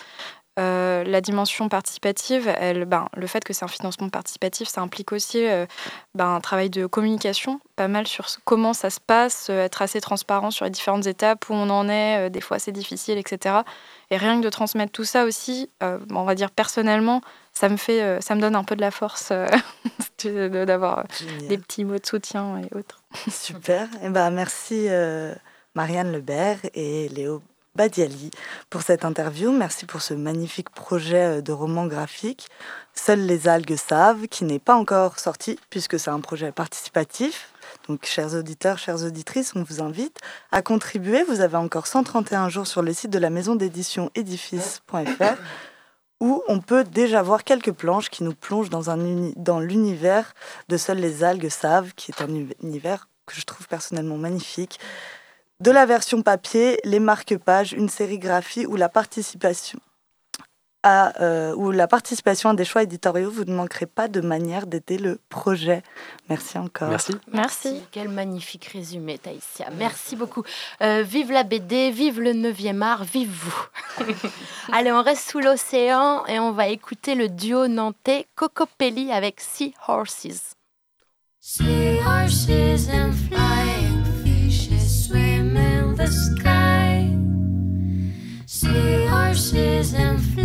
Euh, la dimension participative, elle, ben, le fait que c'est un financement participatif, ça implique aussi euh, ben, un travail de communication, pas mal sur comment ça se passe, euh, être assez transparent sur les différentes étapes, où on en est, des fois c'est difficile, etc. Et rien que de transmettre tout ça aussi, on va dire personnellement, ça me fait, ça me donne un peu de la force d'avoir des petits mots de soutien et autres. Super. Eh ben, merci Marianne Lebert et Léo Badiali pour cette interview. Merci pour ce magnifique projet euh, de roman graphique. Seules les algues savent, qui n'est pas encore sorti puisque c'est un projet participatif. Donc, chers auditeurs, chères auditrices, on vous invite à contribuer. Vous avez encore 131 jours sur le site de la maison d'édition édifice.fr où on peut déjà voir quelques planches qui nous plongent dans, un dans l'univers de Seules les algues savent, qui est un univers que je trouve personnellement magnifique de la version papier, les marque-pages, une sérigraphie ou la participation à, euh, ou la participation à des choix éditoriaux, vous ne manquerez pas de manière d'aider le projet. Merci encore. Merci. Merci. Quel magnifique résumé, Taïsia. Merci beaucoup. Euh, vive la BD, vive le 9e art, vive vous. Allez, on reste sous l'océan et on va écouter le duo nantais Cocopelli avec Sea Horses. Sea horses and flying fishes swim in the sky. Sea horses and flying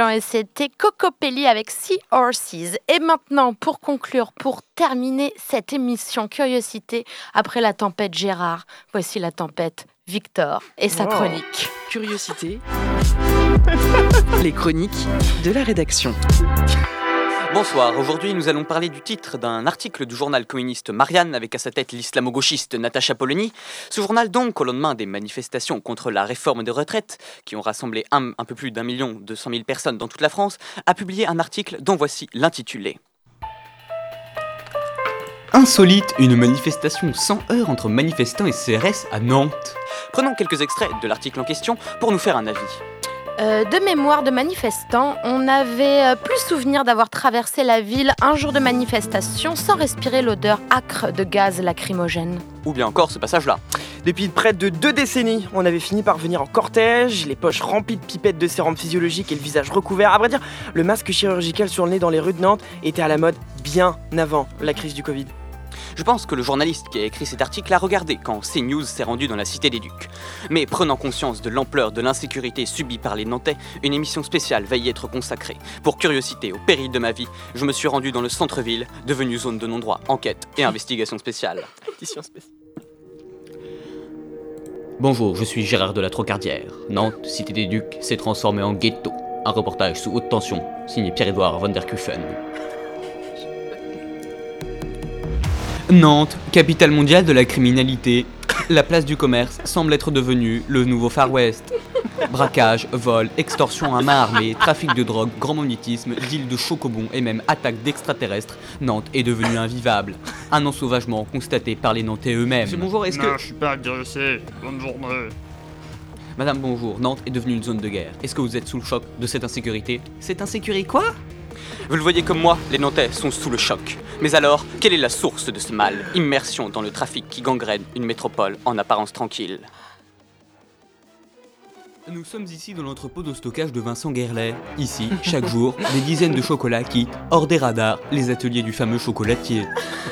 Excellent, et c'était Cocopelli avec Sea Horses. Et maintenant, pour conclure, pour terminer cette émission Curiosité, après la tempête Gérard, voici la tempête Victor et sa chronique. Curiosité. Les chroniques de la rédaction. Bonsoir, aujourd'hui nous allons parler du titre d'un article du journal communiste Marianne avec à sa tête l'islamo-gauchiste Natacha Polony. Ce journal donc, au lendemain des manifestations contre la réforme des retraites, qui ont rassemblé un, un peu plus d'un million deux cent mille personnes dans toute la France, a publié un article dont voici l'intitulé. Insolite, une manifestation sans heurts entre manifestants et CRS à Nantes. Prenons quelques extraits de l'article en question pour nous faire un avis. Euh, de mémoire de manifestants, on avait euh, plus souvenir d'avoir traversé la ville un jour de manifestation sans respirer l'odeur âcre de gaz lacrymogène. Ou bien encore ce passage-là. Depuis près de deux décennies, on avait fini par venir en cortège, les poches remplies de pipettes de sérum physiologique et le visage recouvert. À vrai dire, le masque chirurgical sur le nez dans les rues de Nantes était à la mode bien avant la crise du Covid. Je pense que le journaliste qui a écrit cet article a regardé quand CNews s'est rendu dans la Cité des Ducs. Mais prenant conscience de l'ampleur de l'insécurité subie par les Nantais, une émission spéciale va y être consacrée. Pour curiosité, au péril de ma vie, je me suis rendu dans le centre-ville, devenu zone de non-droit, enquête et investigation spéciale. Édition spéciale. Bonjour, je suis Gérard de la Trocardière. Nantes, cité des Ducs, s'est transformée en ghetto. Un reportage sous haute tension, signé Pierre-Édouard van der Kuffen. Nantes, capitale mondiale de la criminalité. La place du commerce semble être devenue le nouveau Far West. Braquage, vol, extorsion à main armée, trafic de drogue, grand monétisme, deal de chocobons et même attaque d'extraterrestres, Nantes est devenue invivable. Un ensauvagement constaté par les Nantais eux-mêmes. Monsieur, bonjour, est-ce que- Non, je suis pas agressé. Bonne journée. Madame, bonjour, Nantes est devenue une zone de guerre. Est-ce que vous êtes sous le choc de cette insécurité? Cette insécurité quoi? Vous le voyez comme moi, les Nantais sont sous le choc. Mais alors, quelle est la source de ce mal? Immersion dans le trafic qui gangrène une métropole en apparence tranquille. Nous sommes ici dans l'entrepôt de stockage de Vincent Guerlet. Ici, chaque jour, des dizaines de chocolats quittent, hors des radars, les ateliers du fameux chocolatier.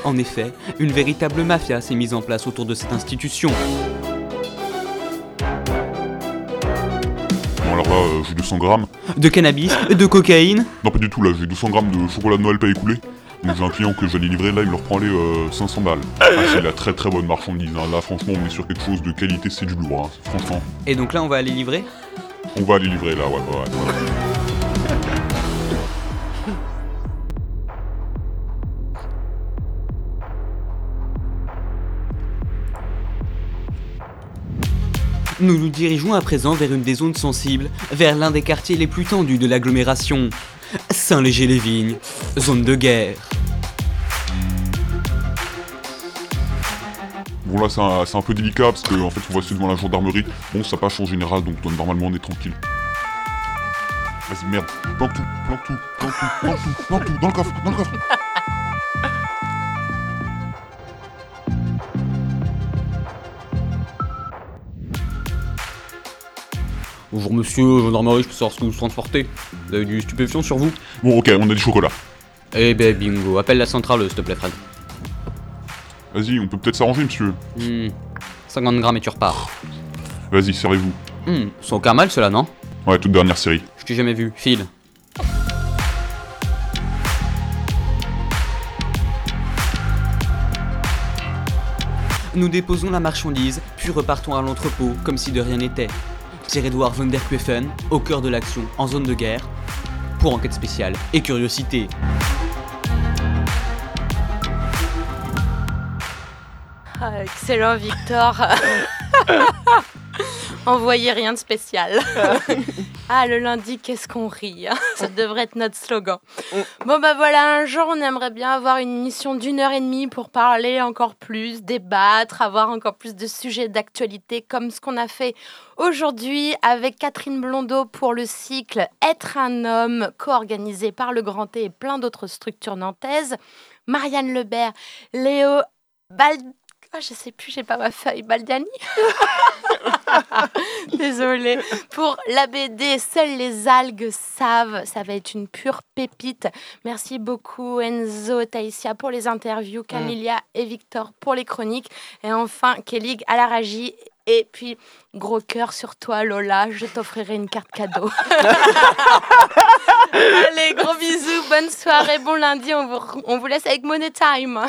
En effet, une véritable mafia s'est mise en place autour de cette institution. Euh, j'ai 200 grammes. De cannabis, de cocaïne Non pas du tout là, j'ai 200 grammes de chocolat de Noël pas écoulé. Donc j'ai un client que j'allais livrer, là il me reprend les euh, 500 balles. Ah, c'est la très très bonne marchandise, hein. là franchement on est sur quelque chose de qualité, c'est du lourd, hein. franchement. Et donc là, on va aller livrer? On va aller livrer là, ouais, ouais, ouais. Nous nous dirigeons à présent vers une des zones sensibles, vers l'un des quartiers les plus tendus de l'agglomération. Saint-Léger-les-Vignes, zone de guerre. Bon là c'est un, un peu délicat parce qu'en en fait on va se devant la gendarmerie. Bon ça passe en général donc donc, normalement on est tranquille. Vas-y merde, planque tout, planque tout, planque tout, planque tout, planque tout, dans le coffre, dans le coffre. Bonjour monsieur, gendarmerie, je peux savoir ce que vous transportez Vous avez du stupéfiant sur vous? Bon ok, on a du chocolat. Eh ben bingo, appelle la centrale s'il te plaît Fred. Vas-y, on peut peut-être s'arranger monsieur. Hmm, 50 grammes et tu repars. Vas-y, servez-vous. Hmm, sans aucun mal cela non? Ouais, toute dernière série. Je t'ai jamais vu, file. Nous déposons la marchandise, puis repartons à l'entrepôt comme si de rien n'était. Pierre-Édouard von der Kueffen, au cœur de l'action, en zone de guerre, pour enquête spéciale et curiosité. Ah, excellent, Victor. Envoyez rien de spécial. ah, le lundi, qu'est-ce qu'on rit. hein. Ça devrait être notre slogan. Bon, bah voilà, un jour, on aimerait bien avoir une émission d'une heure et demie pour parler encore plus, débattre, avoir encore plus de sujets d'actualité, comme ce qu'on a fait aujourd'hui avec Catherine Blondeau pour le cycle Être un homme, co-organisé par le Grand T et plein d'autres structures nantaises. Marianne Lebert, Léo Bald... Ah, je sais plus, j'ai pas ma feuille. Baldiani Désolée. Pour la BD, seules les algues savent. Ça va être une pure pépite. Merci beaucoup Enzo, Taïsia pour les interviews, Camilia et Victor pour les chroniques. Et enfin, Kelly à la régie. Et puis, gros cœur sur toi, Lola. Je t'offrirai une carte cadeau. Allez, gros bisous. Bonne soirée, bon lundi. On vous, on vous laisse avec Money Time.